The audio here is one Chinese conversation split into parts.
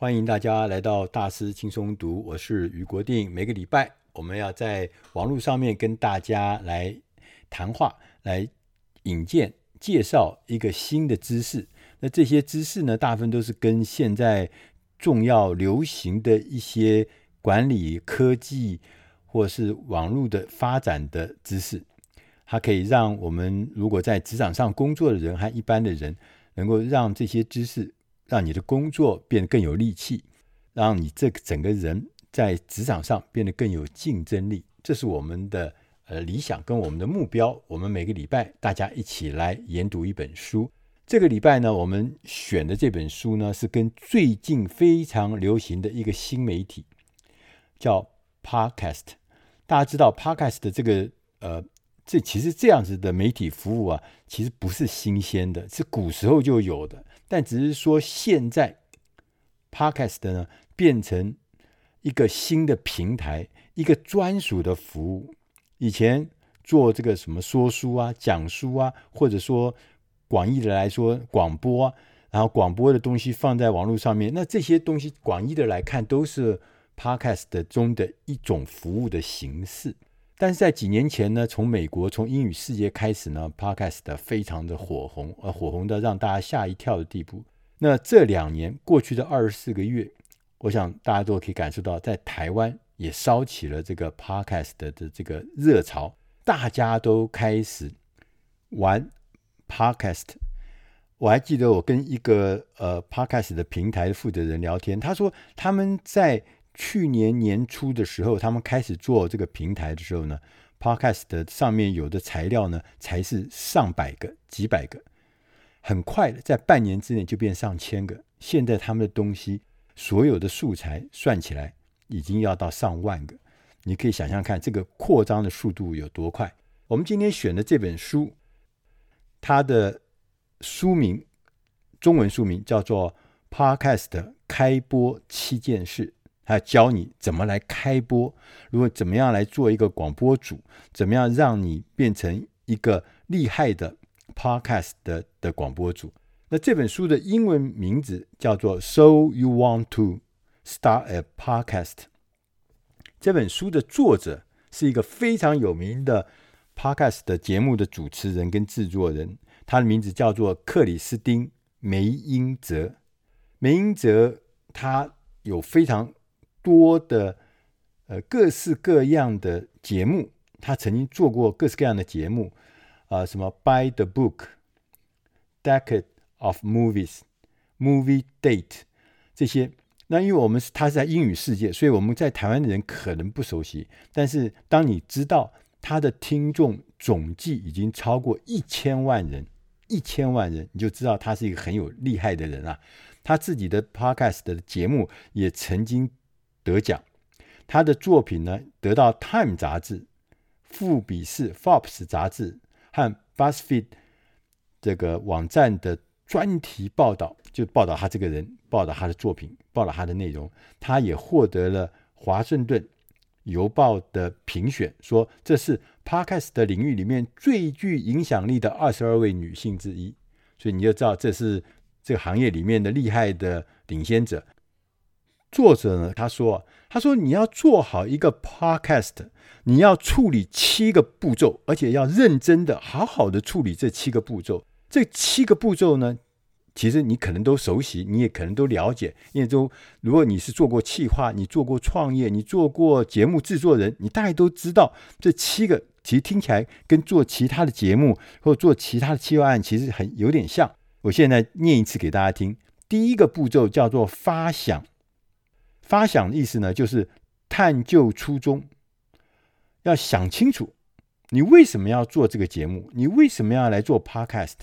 欢迎大家来到大师轻松读，我是余国定。每个礼拜我们要在网络上面跟大家来谈话，来引荐介绍一个新的知识。那这些知识呢，大部分都是跟现在重要流行的一些管理科技或是网络的发展的知识。它可以让我们如果在职场上工作的人和一般的人，能够让这些知识让你的工作变得更有力气，让你这个整个人在职场上变得更有竞争力。这是我们的呃理想跟我们的目标。我们每个礼拜大家一起来研读一本书。这个礼拜呢，我们选的这本书呢，是跟最近非常流行的一个新媒体叫 Podcast。大家知道 Podcast 的这个呃。这其实这样子的媒体服务啊，其实不是新鲜的，是古时候就有的。但只是说现在，Podcast 呢变成一个新的平台，一个专属的服务。以前做这个什么说书啊、讲书啊，或者说广义的来说广播啊，然后广播的东西放在网络上面，那这些东西广义的来看都是 Podcast 中的一种服务的形式。但是在几年前呢，从美国从英语世界开始呢，Podcast 非常的火红，呃，火红的让大家吓一跳的地步。那这两年过去的二十四个月，我想大家都可以感受到，在台湾也烧起了这个 Podcast 的这个热潮，大家都开始玩 Podcast。我还记得我跟一个呃 Podcast 的平台的负责人聊天，他说他们在。去年年初的时候，他们开始做这个平台的时候呢，Podcast 的上面有的材料呢，才是上百个、几百个，很快的，在半年之内就变上千个。现在他们的东西，所有的素材算起来，已经要到上万个。你可以想象看，这个扩张的速度有多快。我们今天选的这本书，它的书名，中文书名叫做《Podcast 开播七件事》。他教你怎么来开播，如果怎么样来做一个广播主，怎么样让你变成一个厉害的 podcast 的的广播主。那这本书的英文名字叫做《So You Want to Start a Podcast》。这本书的作者是一个非常有名的 podcast 的节目的主持人跟制作人，他的名字叫做克里斯汀·梅英泽。梅英泽他有非常多的呃各式各样的节目，他曾经做过各式各样的节目，啊、呃，什么 By the Book、Decade of Movies、Movie Date 这些。那因为我们是他是在英语世界，所以我们在台湾的人可能不熟悉。但是当你知道他的听众总计已经超过一千万人，一千万人，你就知道他是一个很有厉害的人啊。他自己的 Podcast 的节目也曾经。得奖，他的作品呢，得到《Time》杂志、富比士 （Forbes） 杂志和 BuzzFeed 这个网站的专题报道，就报道他这个人，报道他的作品，报道他的内容。他也获得了《华盛顿邮报》的评选，说这是 Podcast 的领域里面最具影响力的二十二位女性之一。所以你就知道，这是这个行业里面的厉害的领先者。作者呢，他说：“他说你要做好一个 podcast，你要处理七个步骤，而且要认真的、好好的处理这七个步骤。这七个步骤呢，其实你可能都熟悉，你也可能都了解。因为都如果你是做过企划，你做过创业，你做过节目制作人，你大概都知道这七个。其实听起来跟做其他的节目或做其他的企划案其实很有点像。我现在念一次给大家听。第一个步骤叫做发想。”发想的意思呢，就是探究初衷，要想清楚你为什么要做这个节目，你为什么要来做 Podcast。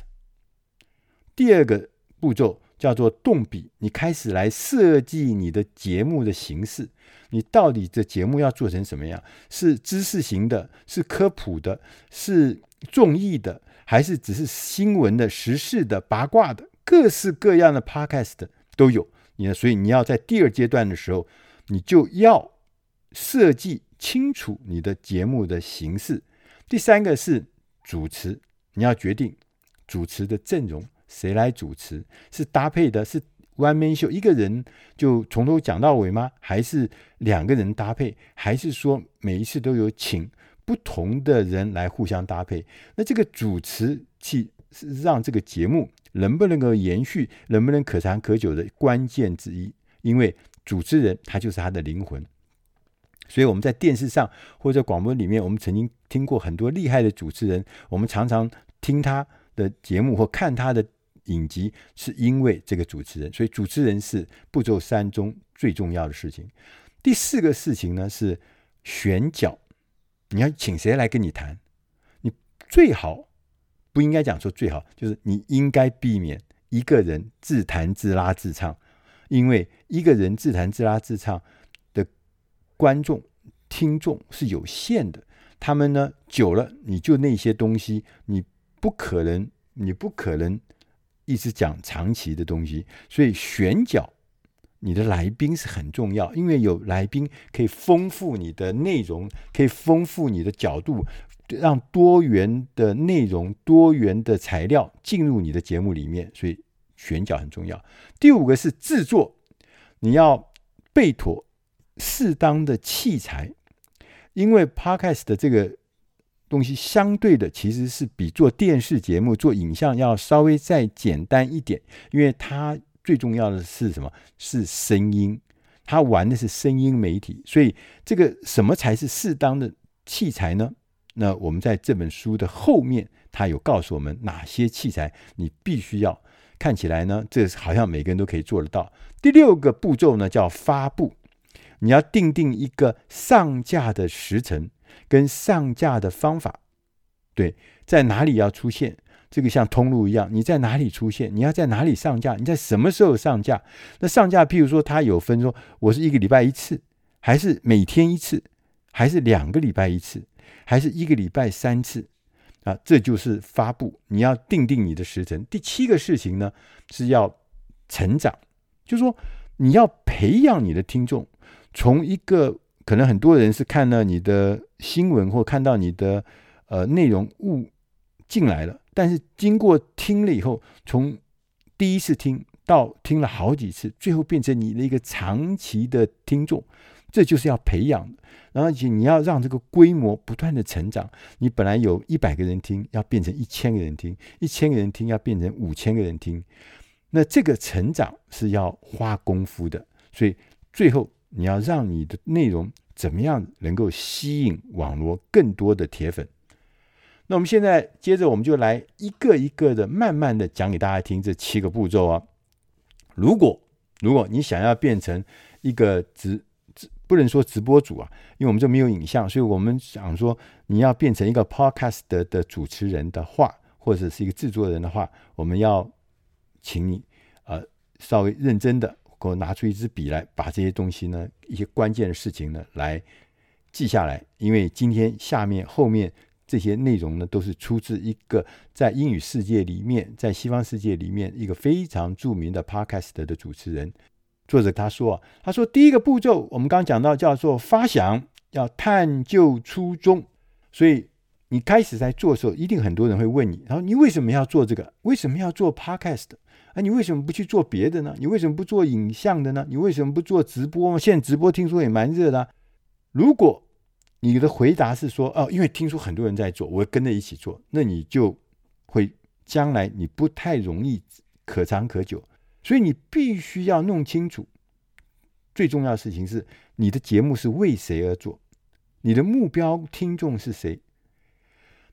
第二个步骤叫做动笔，你开始来设计你的节目的形式，你到底这节目要做成什么样？是知识型的，是科普的，是综艺的，还是只是新闻的、时事的、八卦的，各式各样的 Podcast 都有。你？所以你要在第二阶段的时候，你就要设计清楚你的节目的形式。第三个是主持，你要决定主持的阵容谁来主持，是搭配的，是 one man show，一个人就从头讲到尾吗？还是两个人搭配？还是说每一次都有请不同的人来互相搭配？那这个主持去让这个节目能不能够延续，能不能可长可久的关键之一。因为主持人他就是他的灵魂。所以我们在电视上或者广播里面，我们曾经听过很多厉害的主持人，我们常常听他的节目或看他的影集，是因为这个主持人。所以主持人是步骤三中最重要的事情。第四个事情呢是选角，你要请谁来跟你谈？你最好不应该讲说最好，就是你应该避免一个人自弹自拉自唱，因为一个人自弹自拉自唱的。观众、听众是有限的，他们呢久了，你就那些东西，你不可能，你不可能一直讲长期的东西。所以选角，你的来宾是很重要，因为有来宾可以丰富你的内容，可以丰富你的角度，让多元的内容、多元的材料进入你的节目里面。所以选角很重要。第五个是制作，你要备妥。适当的器材，因为 Podcast 的这个东西相对的其实是比做电视节目、做影像要稍微再简单一点，因为它最重要的是什么？是声音，它玩的是声音媒体，所以这个什么才是适当的器材呢？那我们在这本书的后面，它有告诉我们哪些器材你必须要。看起来呢，这好像每个人都可以做得到。第六个步骤呢，叫发布。你要定定一个上架的时辰跟上架的方法，对，在哪里要出现？这个像通路一样，你在哪里出现？你要在哪里上架？你在什么时候上架？那上架，譬如说，它有分说，我是一个礼拜一次，还是每天一次，还是两个礼拜一次，还是一个礼拜三次？啊，这就是发布。你要定定你的时辰。第七个事情呢，是要成长，就是说你要培养你的听众。从一个可能很多人是看到你的新闻或看到你的呃内容物进来了，但是经过听了以后，从第一次听到听了好几次，最后变成你的一个长期的听众，这就是要培养。然后你要让这个规模不断的成长，你本来有一百个人听，要变成一千个人听，一千个人听要变成五千个人听，那这个成长是要花功夫的，所以最后。你要让你的内容怎么样能够吸引网络更多的铁粉？那我们现在接着我们就来一个一个的慢慢的讲给大家听这七个步骤啊。如果如果你想要变成一个直直不能说直播主啊，因为我们这没有影像，所以我们想说你要变成一个 podcast 的，的主持人的话，或者是一个制作人的话，我们要请你呃稍微认真的。给我拿出一支笔来，把这些东西呢，一些关键的事情呢，来记下来。因为今天下面后面这些内容呢，都是出自一个在英语世界里面，在西方世界里面一个非常著名的 Podcast 的主持人。作者他说：“他说第一个步骤，我们刚刚讲到叫做发想，要探究初衷。所以你开始在做的时候，一定很多人会问你，然后你为什么要做这个？为什么要做 Podcast？” 那、啊、你为什么不去做别的呢？你为什么不做影像的呢？你为什么不做直播？现在直播听说也蛮热的、如果你的回答是说哦，因为听说很多人在做，我跟着一起做，那你就会将来你不太容易可长可久。所以你必须要弄清楚，最重要的事情是你的节目是为谁而做，你的目标听众是谁。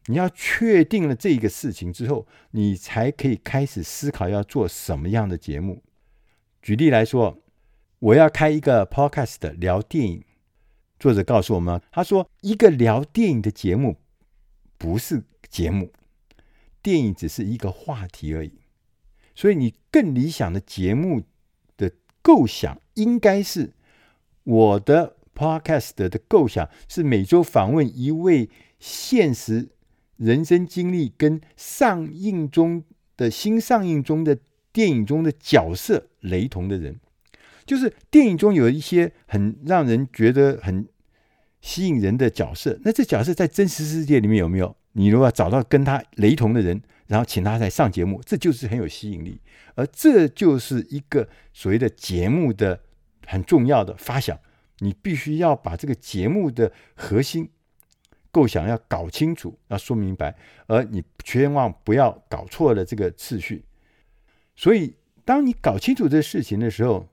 你要确定了这个事情之后，你才可以开始思考要做什么样的节目。举例来说，我要开一个 podcast 聊电影。作者告诉我们，他说一个聊电影的节目不是节目，电影只是一个话题而已。所以你更理想的节目的构想，应该是我的 podcast 的构想是每周访问一位现实。人生经历跟上映中的新上映中的电影中的角色雷同的人，就是电影中有一些很让人觉得很吸引人的角色。那这角色在真实世界里面有没有？你如果找到跟他雷同的人，然后请他来上节目，这就是很有吸引力。而这就是一个所谓的节目的很重要的发想，你必须要把这个节目的核心构想要搞清楚，要说明白，而你千万不要搞错了这个次序。所以，当你搞清楚这事情的时候，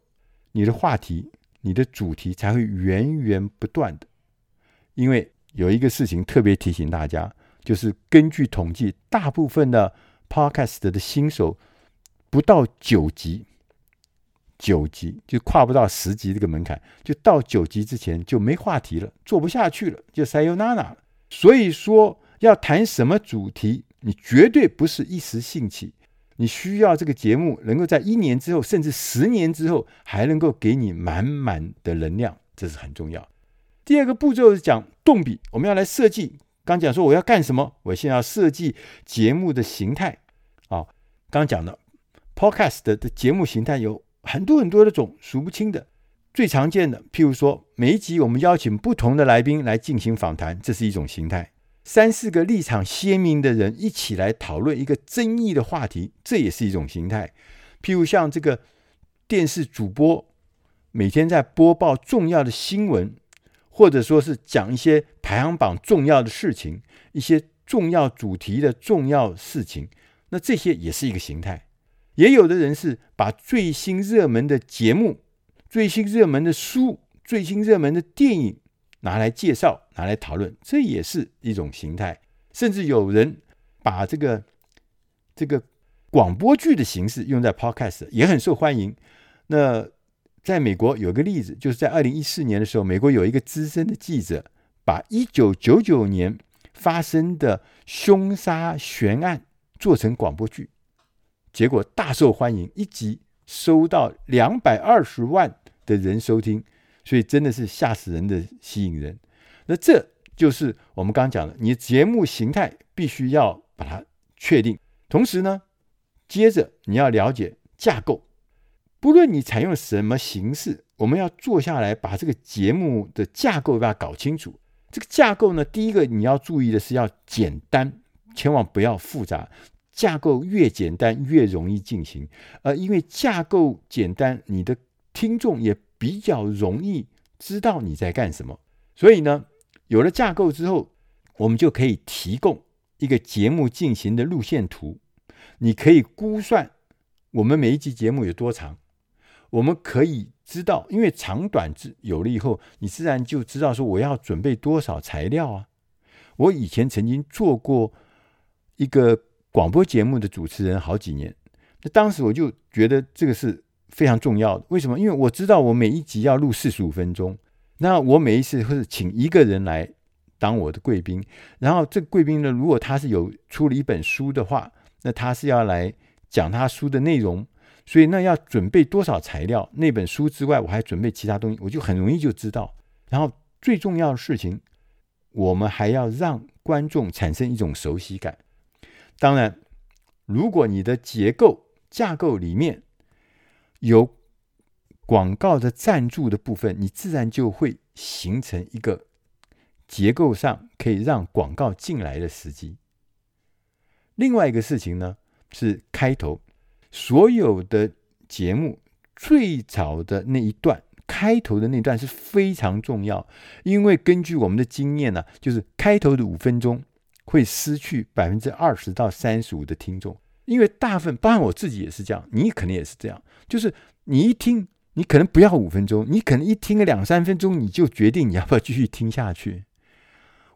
你的话题、你的主题才会源源不断的。因为有一个事情特别提醒大家，就是根据统计，大部分的 Podcast 的新手不到九级，九级就跨不到十级这个门槛，就到九级之前就没话题了，做不下去了，就 sayonara。所以说，要谈什么主题，你绝对不是一时兴起。你需要这个节目能够在一年之后，甚至十年之后，还能够给你满满的能量，这是很重要。第二个步骤是讲动笔，我们要来设计。刚讲说我要干什么，我先要设计节目的形态。啊，刚讲的 Podcast 的节目形态有很多很多的种，数不清的。最常见的，譬如说每一集我们邀请不同的来宾来进行访谈，这是一种形态。三四个立场鲜明的人一起来讨论一个争议的话题，这也是一种形态。譬如像这个电视主播每天在播报重要的新闻，或者说是讲一些排行榜重要的事情，一些重要主题的重要事情，那这些也是一个形态。也有的人是把最新热门的节目、最新热门的书、最新热门的电影。拿来介绍，拿来讨论，这也是一种形态。甚至有人把这个这个广播剧的形式用在 Podcast，也很受欢迎。那在美国有个例子，就是在二零一四年的时候，美国有一个资深的记者，把一九九九年发生的凶杀悬案做成广播剧，结果大受欢迎，一集收到两百二十万的人收听。所以真的是吓死人的吸引人，那这就是我们刚刚讲的，你节目形态必须要把它确定。同时呢，接着你要了解架构，不论你采用什么形式，我们要坐下来把这个节目的架构把它搞清楚。这个架构呢，第一个你要注意的是要简单，千万不要复杂。架构越简单越容易进行，呃，因为架构简单，你的听众也。比较容易知道你在干什么，所以呢，有了架构之后，我们就可以提供一个节目进行的路线图。你可以估算我们每一集节目有多长，我们可以知道，因为长短之有了以后，你自然就知道说我要准备多少材料啊。我以前曾经做过一个广播节目的主持人好几年，那当时我就觉得这个是。非常重要的，为什么？因为我知道我每一集要录四十五分钟，那我每一次会请一个人来当我的贵宾，然后这贵宾呢，如果他是有出了一本书的话，那他是要来讲他书的内容，所以那要准备多少材料？那本书之外，我还准备其他东西，我就很容易就知道。然后最重要的事情，我们还要让观众产生一种熟悉感。当然，如果你的结构架构里面，有广告的赞助的部分，你自然就会形成一个结构上可以让广告进来的时机。另外一个事情呢，是开头，所有的节目最早的那一段，开头的那段是非常重要，因为根据我们的经验呢，就是开头的五分钟会失去百分之二十到三十五的听众。因为大部分，包括我自己也是这样，你可能也是这样，就是你一听，你可能不要五分钟，你可能一听个两三分钟，你就决定你要不要继续听下去。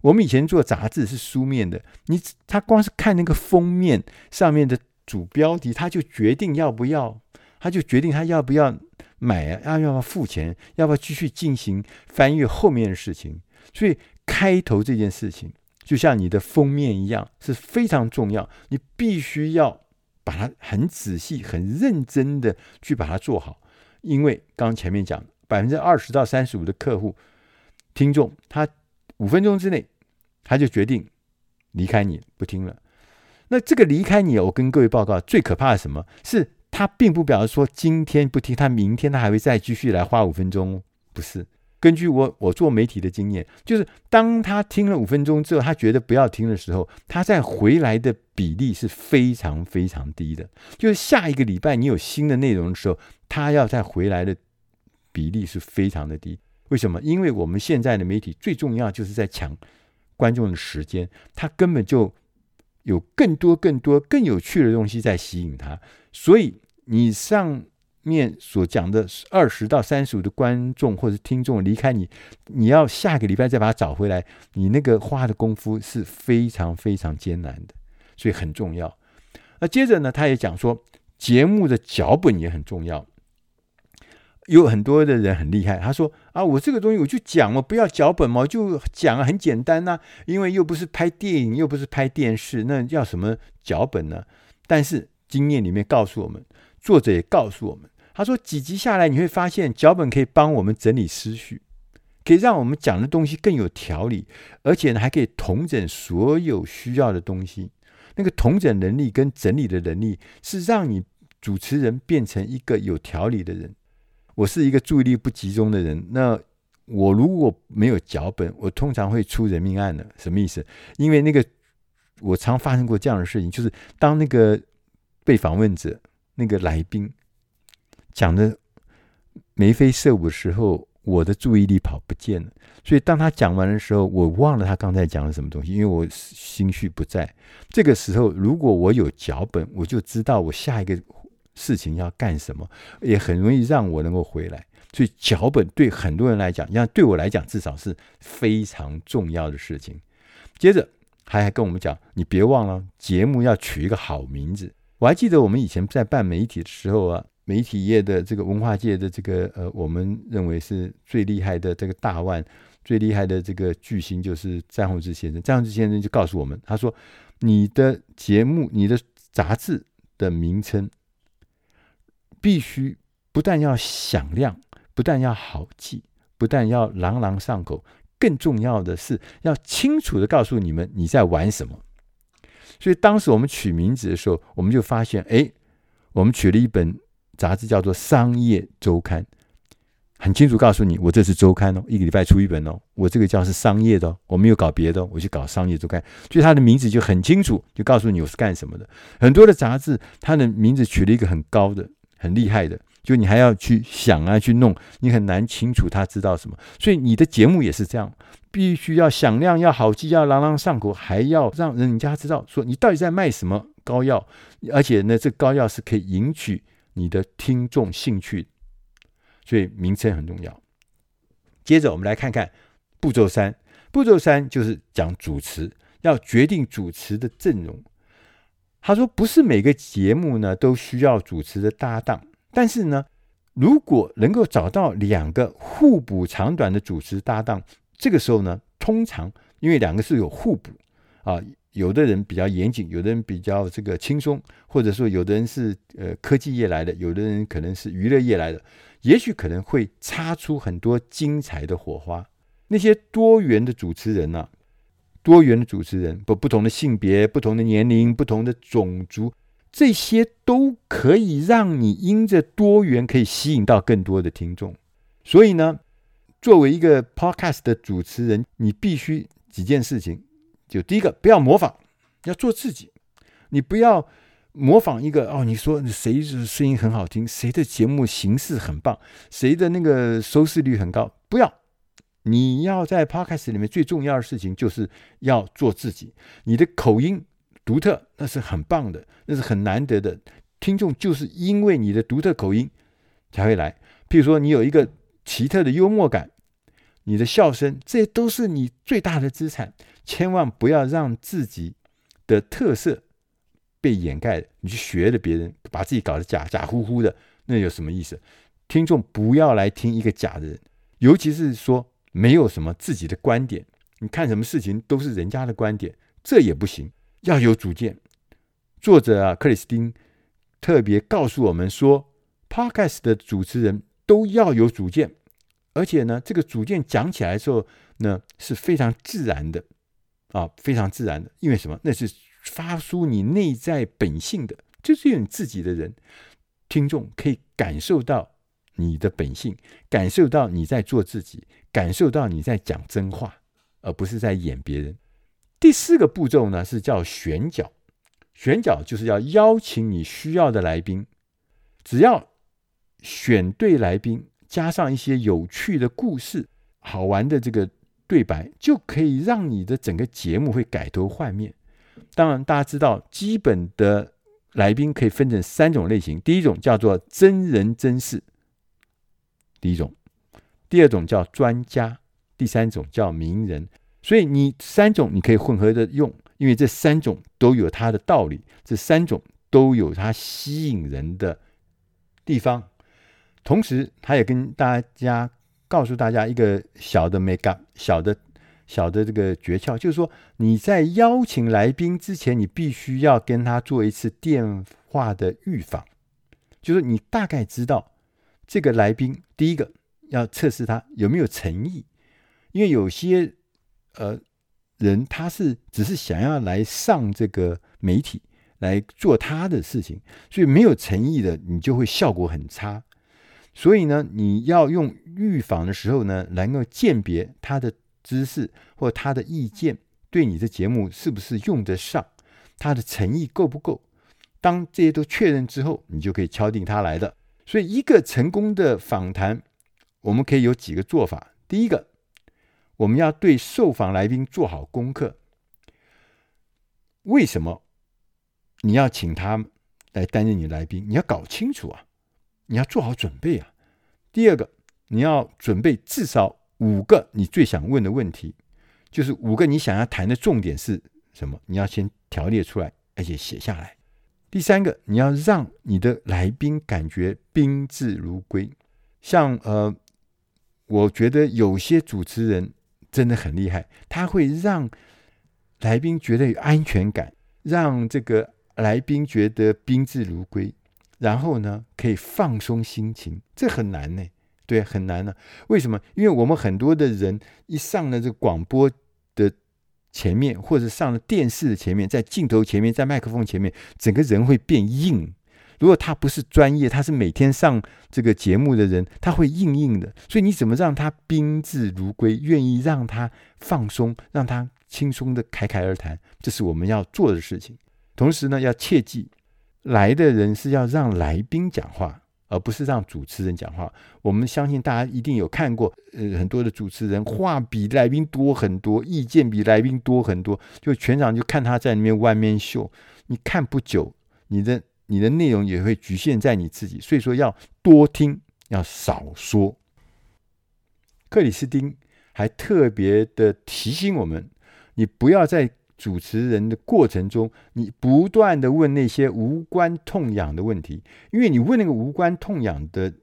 我们以前做杂志是书面的，你他光是看那个封面上面的主标题，他就决定要不要，他就决定他要不要买啊，要不要付钱，要不要继续进行翻阅后面的事情。所以开头这件事情，就像你的封面一样，是非常重要，你必须要。把它很仔细、很认真的去把它做好，因为刚前面讲，百分之二十到三十五的客户听众，他五分钟之内他就决定离开你不听了。那这个离开你，我跟各位报告，最可怕的什么？是他并不表示说今天不听，他明天他还会再继续来花五分钟，不是？根据我我做媒体的经验，就是当他听了五分钟之后，他觉得不要听的时候，他再回来的比例是非常非常低的。就是下一个礼拜你有新的内容的时候，他要再回来的比例是非常的低。为什么？因为我们现在的媒体最重要就是在抢观众的时间，他根本就有更多更多更有趣的东西在吸引他，所以你上。面所讲的二十到三十五的观众或者听众离开你，你要下个礼拜再把他找回来，你那个花的功夫是非常非常艰难的，所以很重要。那接着呢，他也讲说，节目的脚本也很重要。有很多的人很厉害，他说啊，我这个东西我就讲嘛，不要脚本嘛，就讲啊，很简单呐、因为又不是拍电影，又不是拍电视，那要什么脚本呢？但是经验里面告诉我们，作者也告诉我们。他说：“几集下来，你会发现脚本可以帮我们整理思绪，可以让我们讲的东西更有条理，而且呢，还可以同整所有需要的东西。那个同整能力跟整理的能力，是让你主持人变成一个有条理的人。我是一个注意力不集中的人，那我如果没有脚本，我通常会出人命案的。什么意思？因为那个我常发生过这样的事情，就是当那个被访问者那个来宾。”讲的眉飞色舞的时候，我的注意力跑不见了。所以当他讲完的时候，我忘了他刚才讲了什么东西，因为我心绪不在。这个时候，如果我有脚本，我就知道我下一个事情要干什么，也很容易让我能够回来。所以脚本对很多人来讲，像对我来讲，至少是非常重要的事情。接着，他还跟我们讲，你别忘了节目要取一个好名字。我还记得我们以前在办媒体的时候啊。媒体业的这个文化界的这个呃，我们认为是最厉害的这个大腕，最厉害的这个巨星就是詹宏志先生。詹宏志先生就告诉我们，他说：“你的节目、你的杂志的名称必须不但要响亮，不但要好记，不但要朗朗上口，更重要的是要清楚地告诉你们你在玩什么。”所以当时我们取名字的时候，我们就发现，哎，我们取了一本。杂志叫做《商业周刊》，很清楚告诉你，我这是周刊哦，一个礼拜出一本哦。我这个叫是商业的哦，我没有搞别的哦，我去搞《商业周刊》，所以它的名字就很清楚，就告诉你我是干什么的。很多的杂志，它的名字取了一个很高的、很厉害的，就你还要去想啊，去弄，你很难清楚他知道什么。所以你的节目也是这样，必须要响亮、要好记、要朗朗上口，还要让人家知道说你到底在卖什么膏药，而且呢，这膏药是可以赢取。你的听众兴趣，所以名称很重要。接着我们来看看步骤三，步骤三就是讲主持，要决定主持的阵容。他说，不是每个节目呢都需要主持的搭档，但是呢，如果能够找到两个互补长短的主持搭档，这个时候呢，通常因为两个是有互补啊。有的人比较严谨，有的人比较这个轻松，或者说有的人是呃科技业来的，有的人可能是娱乐业来的，也许可能会擦出很多精彩的火花。那些多元的主持人呢、多元的主持人，不不同的性别、不同的年龄、不同的种族，这些都可以让你因着多元可以吸引到更多的听众。所以呢，作为一个 podcast 的主持人，你必须几件事情。就第一个，不要模仿，要做自己。你不要模仿一个哦，你说谁是声音很好听，谁的节目形式很棒，谁的那个收视率很高，不要。你要在 Podcast 里面最重要的事情就是要做自己。你的口音独特，那是很棒的，那是很难得的。听众就是因为你的独特口音才会来。譬如说，你有一个奇特的幽默感，你的笑声，这都是你最大的资产。千万不要让自己的特色被掩盖，你去学了别人，把自己搞得假假乎乎的，那有什么意思？听众不要来听一个假的人，尤其是说没有什么自己的观点，你看什么事情都是人家的观点，这也不行，要有主见。作者啊，克里斯汀特别告诉我们说，Podcast 的主持人都要有主见，而且呢，这个主见讲起来的时候呢，是非常自然的。啊，非常自然的，因为什么？那是发出你内在本性的，就是你自己的人，听众可以感受到你的本性，感受到你在做自己，感受到你在讲真话，而不是在演别人。第四个步骤呢，是叫选角，选角就是要邀请你需要的来宾，只要选对来宾，加上一些有趣的故事、好玩的这个对白，就可以让你的整个节目会改头换面。当然，大家知道，基本的来宾可以分成三种类型。第一种叫做真人真事，第一种；第二种叫专家；第三种叫名人。所以你三种你可以混合着用，因为这三种都有它的道理，这三种都有它吸引人的地方。同时，他也跟大家告诉大家一个小的 make up，小的。小的这个诀窍就是说，你在邀请来宾之前，你必须要跟他做一次电话的预访，就是你大概知道这个来宾，第一个要测试他有没有诚意，因为有些呃人他是只是想要来上这个媒体来做他的事情，所以没有诚意的，你就会效果很差。所以呢，你要用预访的时候呢，能够鉴别他的。知识或他的意见对你的节目是不是用得上？他的诚意够不够？当这些都确认之后，你就可以敲定他来的。所以，一个成功的访谈，我们可以有几个做法。第一个，我们要对受访来宾做好功课。为什么你要请他来担任你来宾？你要搞清楚啊，你要做好准备啊。第二个，你要准备至少。五个你最想问的问题，就是五个你想要谈的重点是什么？你要先条列出来，而且写下来。第三个，你要让你的来宾感觉宾至如归。像呃，我觉得有些主持人真的很厉害，他会让来宾觉得有安全感，让这个来宾觉得宾至如归，然后呢，可以放松心情。这很难呢。对，很难呢、为什么？因为我们很多的人一上了这个广播前面，或者上了电视的前面，在镜头前面，在麦克风前面，整个人会变硬。如果他不是专业，他是每天上这个节目的人，他会硬硬的。所以你怎么让他宾至如归，愿意让他放松，让他轻松的侃侃而谈，这是我们要做的事情。同时呢，要切记，来的人是要让来宾讲话。而不是让主持人讲话。我们相信大家一定有看过，呃，很多的主持人话比来宾多很多，意见比来宾多很多，就全场就看他在里面外面秀。你看不久，你的你的内容也会局限在你自己。所以说要多听，要少说。克里斯汀还特别的提醒我们，你不要在。主持人的过程中，你不断的问那些无关痛痒的问题，因为你问那个无关痛痒的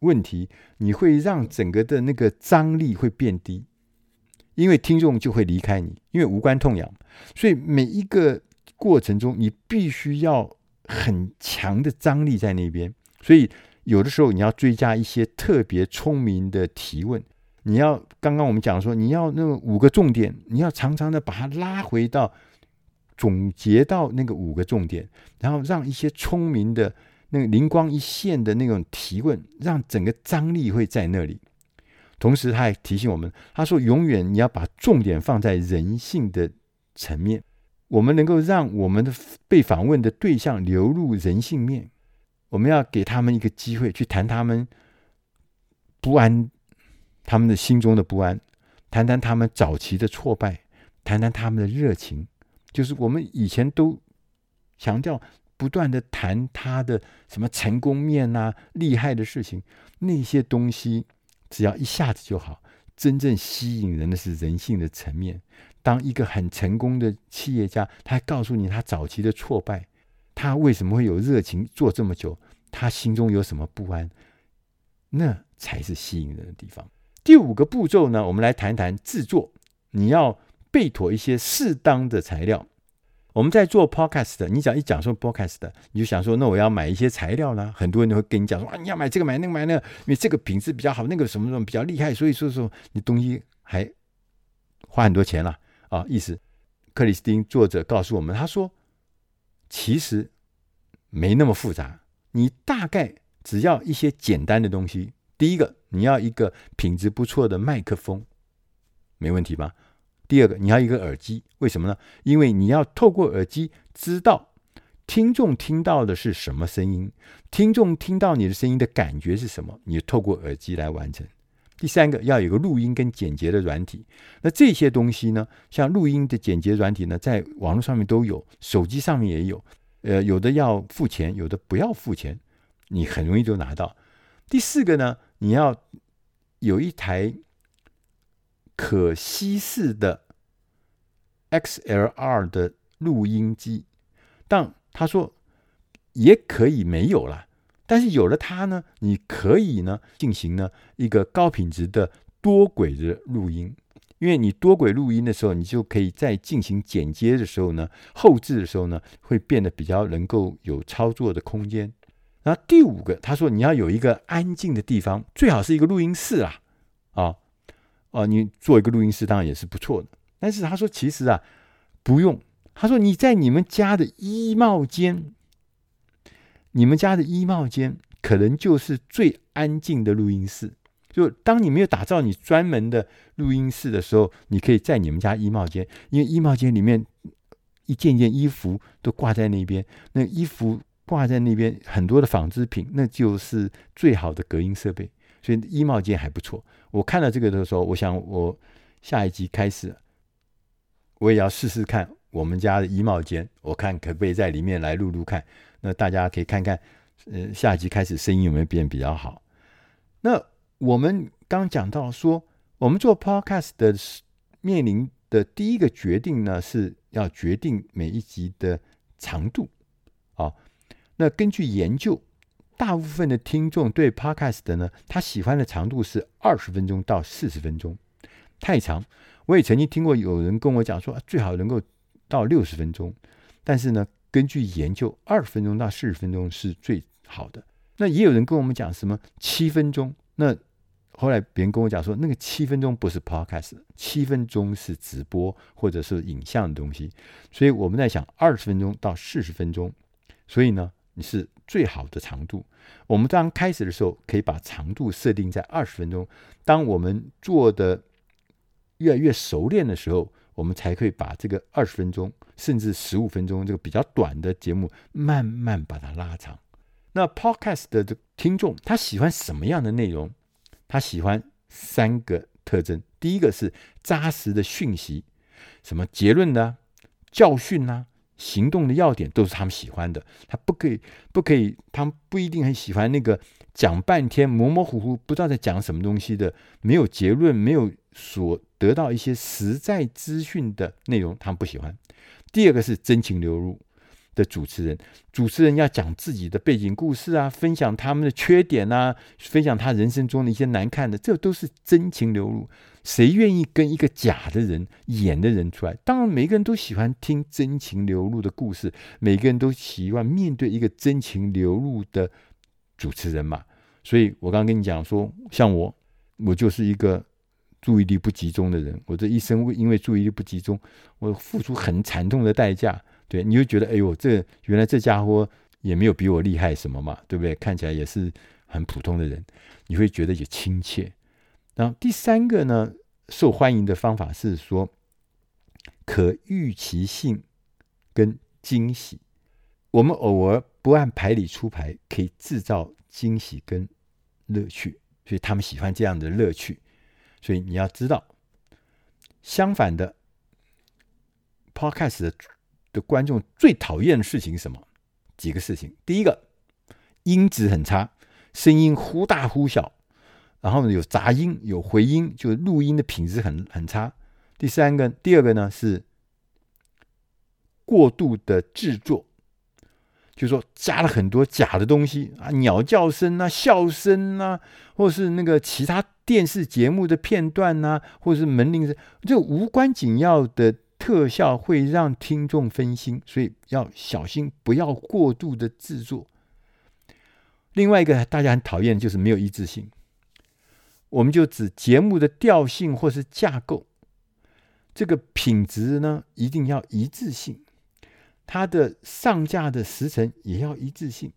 问题，你会让整个的那个张力会变低，因为听众就会离开你，因为无关痛痒。所以每一个过程中，你必须要很强的张力在那边。所以有的时候你要追加一些特别聪明的提问。你要刚刚我们讲说，你要那五个重点，你要常常的把它拉回到总结到那个五个重点，然后让一些聪明的那个灵光一现的那种提问，让整个张力会在那里。同时，他还提醒我们，他说永远你要把重点放在人性的层面，我们能够让我们的被访问的对象流入人性面，我们要给他们一个机会去谈他们不安。他们的心中的不安，谈谈他们早期的挫败，谈谈他们的热情，就是我们以前都强调不断的谈他的什么成功面呐、啊、厉害的事情，那些东西只要一下子就好。真正吸引人的是人性的层面。当一个很成功的企业家，他告诉你他早期的挫败，他为什么会有热情做这么久，他心中有什么不安，那才是吸引人的地方。第五个步骤呢，我们来谈谈制作。你要备妥一些适当的材料。我们在做 podcast，你只要一讲说 podcast，你就想说，那我要买一些材料啦。很多人都会跟你讲说，啊，你要买这个买那个买那个，因为这个品质比较好，那个什么什么比较厉害，所以说说你东西还花很多钱了啊。意思，克里斯汀作者告诉我们，他说，其实没那么复杂，你大概只要一些简单的东西。第一个，你要一个品质不错的麦克风，没问题吧？第二个，你要一个耳机，为什么呢？因为你要透过耳机知道听众听到的是什么声音，听众听到你的声音的感觉是什么，你透过耳机来完成。第三个，要有个录音跟剪辑的软体。那这些东西呢，像录音的剪辑软体呢，在网络上面都有，手机上面也有。呃，有的要付钱，有的不要付钱，你很容易就拿到。第四个呢，你要有一台可吸式的 XLR 的录音机。但他说也可以没有了。但是有了它呢，你可以呢进行呢一个高品质的多轨的录音，因为你多轨录音的时候，你就可以在进行剪接的时候呢，后置的时候呢，会变得比较能够有操作的空间。然后第五个，他说你要有一个安静的地方，最好是一个录音室啊，啊啊，你做一个录音室当然也是不错的。但是他说其实啊不用，他说你在你们家的衣帽间。你们家的衣帽间可能就是最安静的录音室。就当你没有打造你专门的录音室的时候，你可以在你们家衣帽间，因为衣帽间里面一件件衣服都挂在那边，那衣服挂在那边很多的纺织品，那就是最好的隔音设备。所以衣帽间还不错。我看到这个的时候，我想我下一集开始，我也要试试看我们家的衣帽间，我看可不可以在里面来录录看。那大家可以看看，呃，下一集开始声音有没有变比较好？那我们刚讲到说，我们做 Podcast 的面临的第一个决定呢，是要决定每一集的长度。那根据研究，大部分的听众对 Podcast 的呢，他喜欢的长度是二十分钟到四十分钟，太长。我也曾经听过有人跟我讲说，最好能够到六十分钟，但是呢。根据研究，二十分钟到四十分钟是最好的。那也有人跟我们讲什么七分钟？那后来别人跟我讲说，那个七分钟不是 podcast，七分钟是直播或者是影像的东西。所以我们在想二十分钟到四十分钟，所以呢，你是最好的长度。我们刚开始的时候可以把长度设定在二十分钟。当我们做的越来越熟练的时候，我们才可以把这个二十分钟。甚至十五分钟这个比较短的节目，慢慢把它拉长。那 Podcast 的听众他喜欢什么样的内容？他喜欢三个特征：第一个是扎实的讯息，什么结论呢？教训呐、啊，行动的要点都是他们喜欢的。他不可以，不可以，他们不一定很喜欢那个讲半天模模糊糊，不知道在讲什么东西的，没有结论，没有所得到一些实在资讯的内容，他们不喜欢。第二个是真情流露的主持人，主持人要讲自己的背景故事啊，分享他们的缺点啊，分享他人生中的一些难看的，这都是真情流露。谁愿意跟一个假的人演的人出来？当然，每个人都喜欢听真情流露的故事，每个人都喜欢面对一个真情流露的主持人嘛。所以我刚刚跟你讲说，像我，我就是一个。注意力不集中的人，我这一生因为注意力不集中，我付出很惨痛的代价。对，你就觉得，哎呦，这原来这家伙也没有比我厉害什么嘛，对不对？看起来也是很普通的人，你会觉得也亲切。然后第三个呢，受欢迎的方法是说，可预期性跟惊喜。我们偶尔不按牌理出牌，可以制造惊喜跟乐趣，所以他们喜欢这样的乐趣。所以你要知道，相反的，Podcast 的的观众最讨厌的事情是什么？几个事情。第一个，音质很差，声音忽大忽小，然后呢有杂音、有回音，就录音的品质很很差。第三个，第二个呢是过度的制作。就是说加了很多假的东西啊，鸟叫声啊、笑声啊，或是那个其他电视节目的片段呐、啊，或是门铃声，就无关紧要的特效会让听众分心，所以要小心，不要过度的制作。另外一个大家很讨厌就是没有一致性，我们就指节目的调性或是架构，这个品质呢一定要一致性。它的上架的时程也要一致性，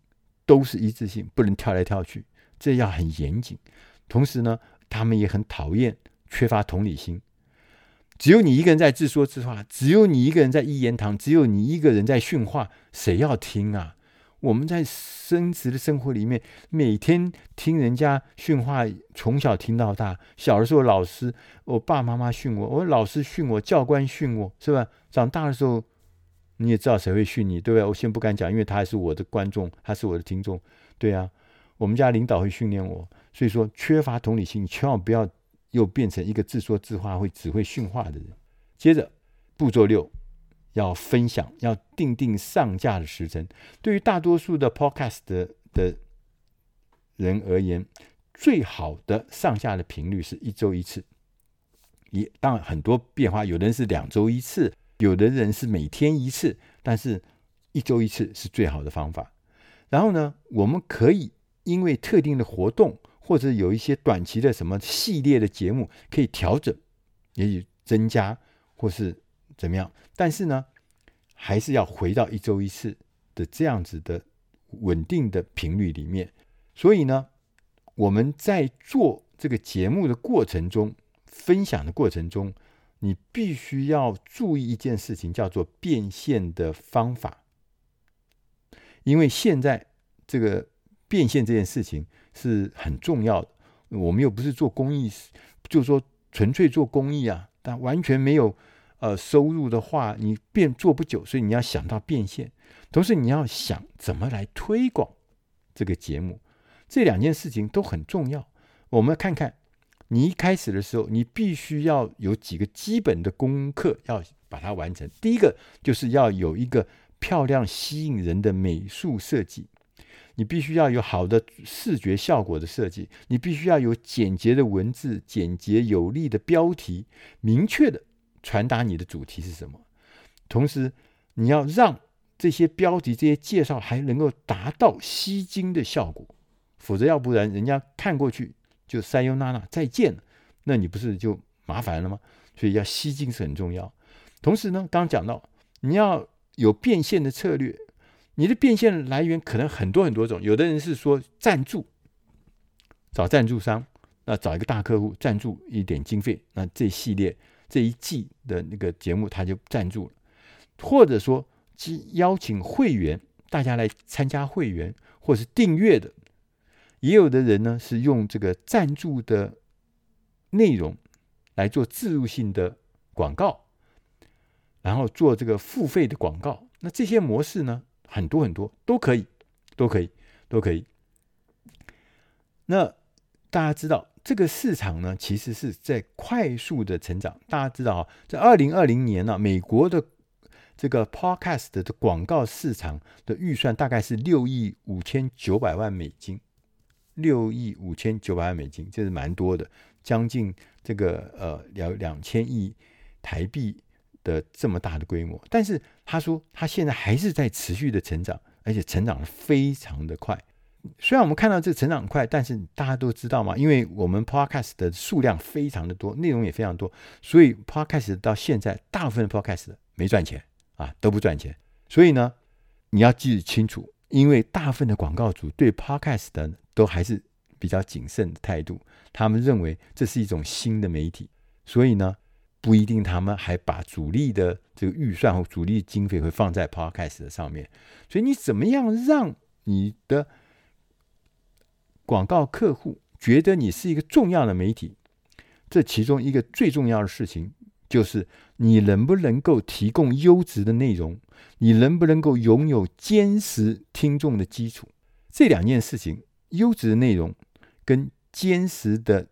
都是一致性，不能跳来跳去，这要很严谨。同时呢，他们也很讨厌缺乏同理心。只有你一个人在自说自话，只有你一个人在一言堂，只有你一个人在训话，谁要听啊？我们在生殖的生活里面，每天听人家训话，从小听到大。小的时候，老师，我爸妈妈训我，我老师训我，教官训我，是吧？长大的时候，你也知道谁会训你，对不对？我先不敢讲，因为他还是我的观众，他是我的听众，对啊。我们家领导会训练我，所以说缺乏同理心，千万不要。又变成一个自说自话、会只会训话的人。接着，步骤六，要分享，要定定上架的时程。对于大多数的 Podcast 的，的人而言，最好的上架的频率是一周一次。一当然很多变化，有的人是两周一次，有的人是每天一次，但是一周一次是最好的方法。然后呢，我们可以因为特定的活动。或者有一些短期的什么系列的节目可以调整，也许增加或是怎么样，但是呢，还是要回到一周一次的这样子的稳定的频率里面。所以呢，我们在做这个节目的过程中，分享的过程中，你必须要注意一件事情，叫做变现的方法，因为现在这个变现这件事情。是很重要的。我们又不是做公益，就是说纯粹做公益啊。但完全没有呃收入的话，你变做不久。所以你要想到变现，同时你要想怎么来推广这个节目。这两件事情都很重要。我们看看，你一开始的时候，你必须要有几个基本的功课要把它完成。第一个就是要有一个漂亮吸引人的美术设计。你必须要有好的视觉效果的设计，你必须要有简洁的文字、简洁有力的标题，明确的传达你的主题是什么。同时，你要让这些标题、这些介绍还能够达到吸睛的效果，否则要不然人家看过去就 Sayonara 再见了，那你不是就麻烦了吗？所以要吸睛是很重要。同时呢，刚刚讲到你要有变现的策略。你的变现来源可能很多很多种，有的人是说赞助，找赞助商，那找一个大客户赞助一点经费，那这系列这一季的那个节目他就赞助了，或者说邀请会员大家来参加会员或是订阅的，也有的人呢是用这个赞助的内容来做自入性的广告，然后做这个付费的广告，那这些模式呢？很多很多都可以，都可以，都可以。那大家知道，这个市场呢，其实是在快速的成长。大家知道啊，在二零二零年呢，美国的这个 Podcast 的广告市场的预算大概是六亿五千九百万美金，六亿五千九百万美金，这是蛮多的，将近这个呃两两千亿台币。的这么大的规模，但是他说他现在还是在持续的成长，而且成长的非常的快。虽然我们看到这成长快，但是大家都知道嘛，因为我们 Podcast 的数量非常的多，内容也非常多，所以 Podcast 到现在大部分的 Podcast 没赚钱啊，都不赚钱。所以呢，你要记清楚，因为大部分的广告主对 Podcast 的都还是比较谨慎的态度，他们认为这是一种新的媒体，所以呢。不一定，他们还把主力的这个预算和主力经费会放在 Podcast 的上面。所以你怎么样让你的广告客户觉得你是一个重要的媒体？这其中一个最重要的事情就是你能不能够提供优质的内容，你能不能够拥有坚实听众的基础？这两件事情，优质的内容跟坚实的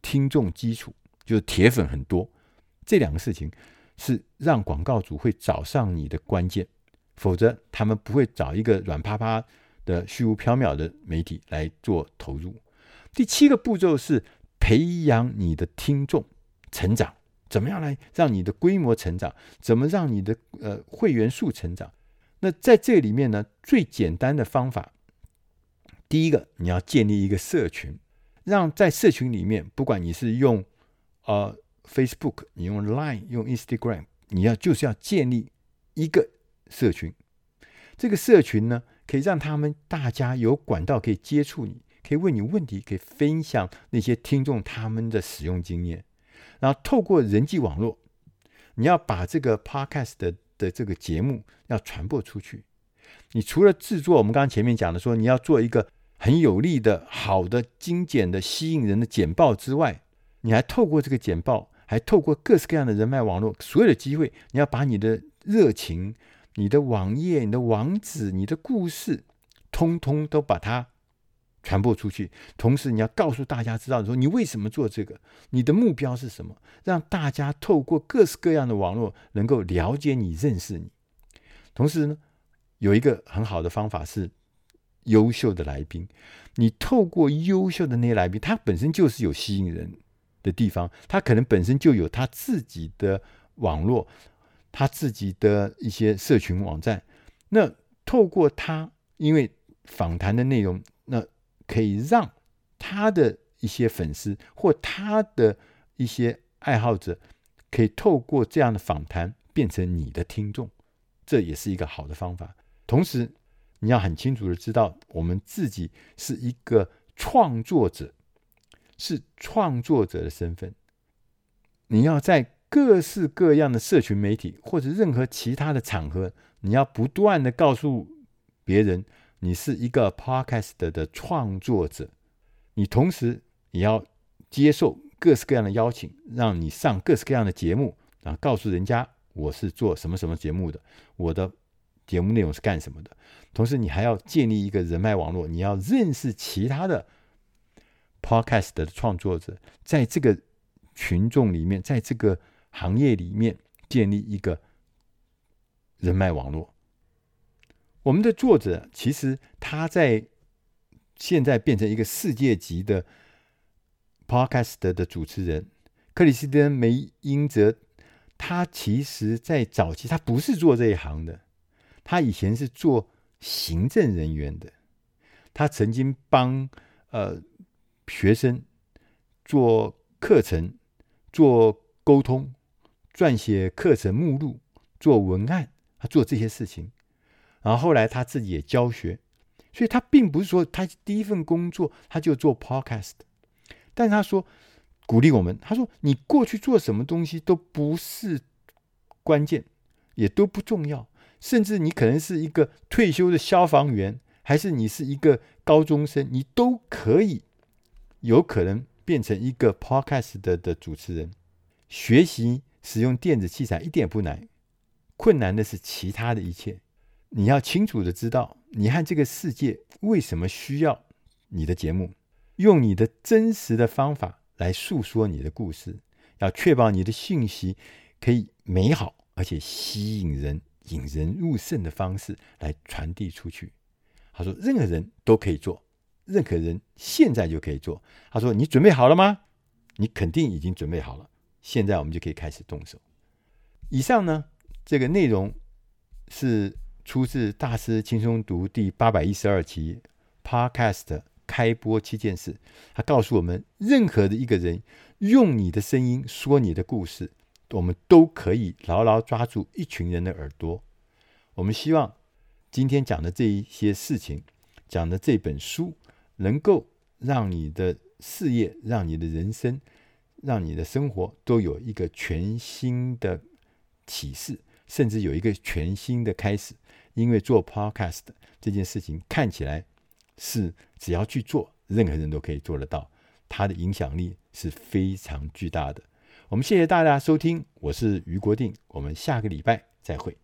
听众基础，就是铁粉很多。这两个事情是让广告主会找上你的关键，否则他们不会找一个软趴趴的虚无缥缈的媒体来做投入。第七个步骤是培养你的听众成长，怎么样来让你的规模成长？怎么让你的呃会员数成长？那在这里面呢，最简单的方法，第一个你要建立一个社群，让在社群里面，不管你是用呃。Facebook，你用 Line，用 Instagram，你要就是要建立一个社群。这个社群呢，可以让他们大家有管道可以接触你，可以问你问题，可以分享那些听众他们的使用经验，然后透过人际网络，你要把这个 Podcast 的的这个节目要传播出去。你除了制作，我们刚刚前面讲的说，你要做一个很有力的、好的、精简的、吸引人的简报之外，你还透过这个简报，还透过各式各样的人脉网络，所有的机会，你要把你的热情、你的网页、你的网址、你的故事，通通都把它传播出去。同时，你要告诉大家知道说，你为什么做这个，你的目标是什么，让大家透过各式各样的网络能够了解你、认识你。同时呢，有一个很好的方法是优秀的来宾。你透过优秀的那些来宾，他本身就是有吸引人的地方，他可能本身就有他自己的网络，他自己的一些社群网站。那透过他，因为访谈的内容，那可以让他的一些粉丝或他的一些爱好者，可以透过这样的访谈变成你的听众，这也是一个好的方法。同时，你要很清楚的知道，我们自己是一个创作者，是创作者的身份。你要在各式各样的社群媒体或者任何其他的场合，你要不断的告诉别人，你是一个 Podcast 的创作者。你同时也要接受各式各样的邀请，让你上各式各样的节目，然后告诉人家我是做什么什么节目的，我的。节目内容是干什么的？同时，你还要建立一个人脉网络，你要认识其他的 Podcast 的创作者，在这个群众里面，在这个行业里面建立一个人脉网络。我们的作者其实他在现在变成一个世界级的 Podcast 的主持人，克里斯汀·梅因泽，他其实在早期他不是做这一行的。他以前是做行政人员的，他曾经帮呃学生做课程、做沟通、撰写课程目录、做文案，他做这些事情。然后后来他自己也教学，所以他并不是说他第一份工作他就做 podcast，但他说鼓励我们，他说你过去做什么东西都不是关键，也都不重要。甚至你可能是一个退休的消防员，还是你是一个高中生，你都可以有可能变成一个 podcast 的的主持人。学习使用电子器材一点不难，困难的是其他的一切。你要清楚的知道，你和这个世界为什么需要你的节目，用你的真实的方法来诉说你的故事，要确保你的信息可以美好而且吸引人。引人入胜的方式来传递出去。他说：“任何人都可以做，任何人现在就可以做。”他说：“你准备好了吗？你肯定已经准备好了。现在我们就可以开始动手。”以上呢，这个内容是出自大师轻松读第八百一十二期 Podcast 开播七件事。他告诉我们，任何的一个人用你的声音说你的故事。我们都可以牢牢抓住一群人的耳朵。我们希望今天讲的这一些事情，讲的这本书，能够让你的事业、让你的人生、让你的生活都有一个全新的启示，甚至有一个全新的开始。因为做 Podcast 这件事情看起来是只要去做，任何人都可以做得到，它的影响力是非常巨大的。我们谢谢大家收听，我是于国定，我们下个礼拜再会。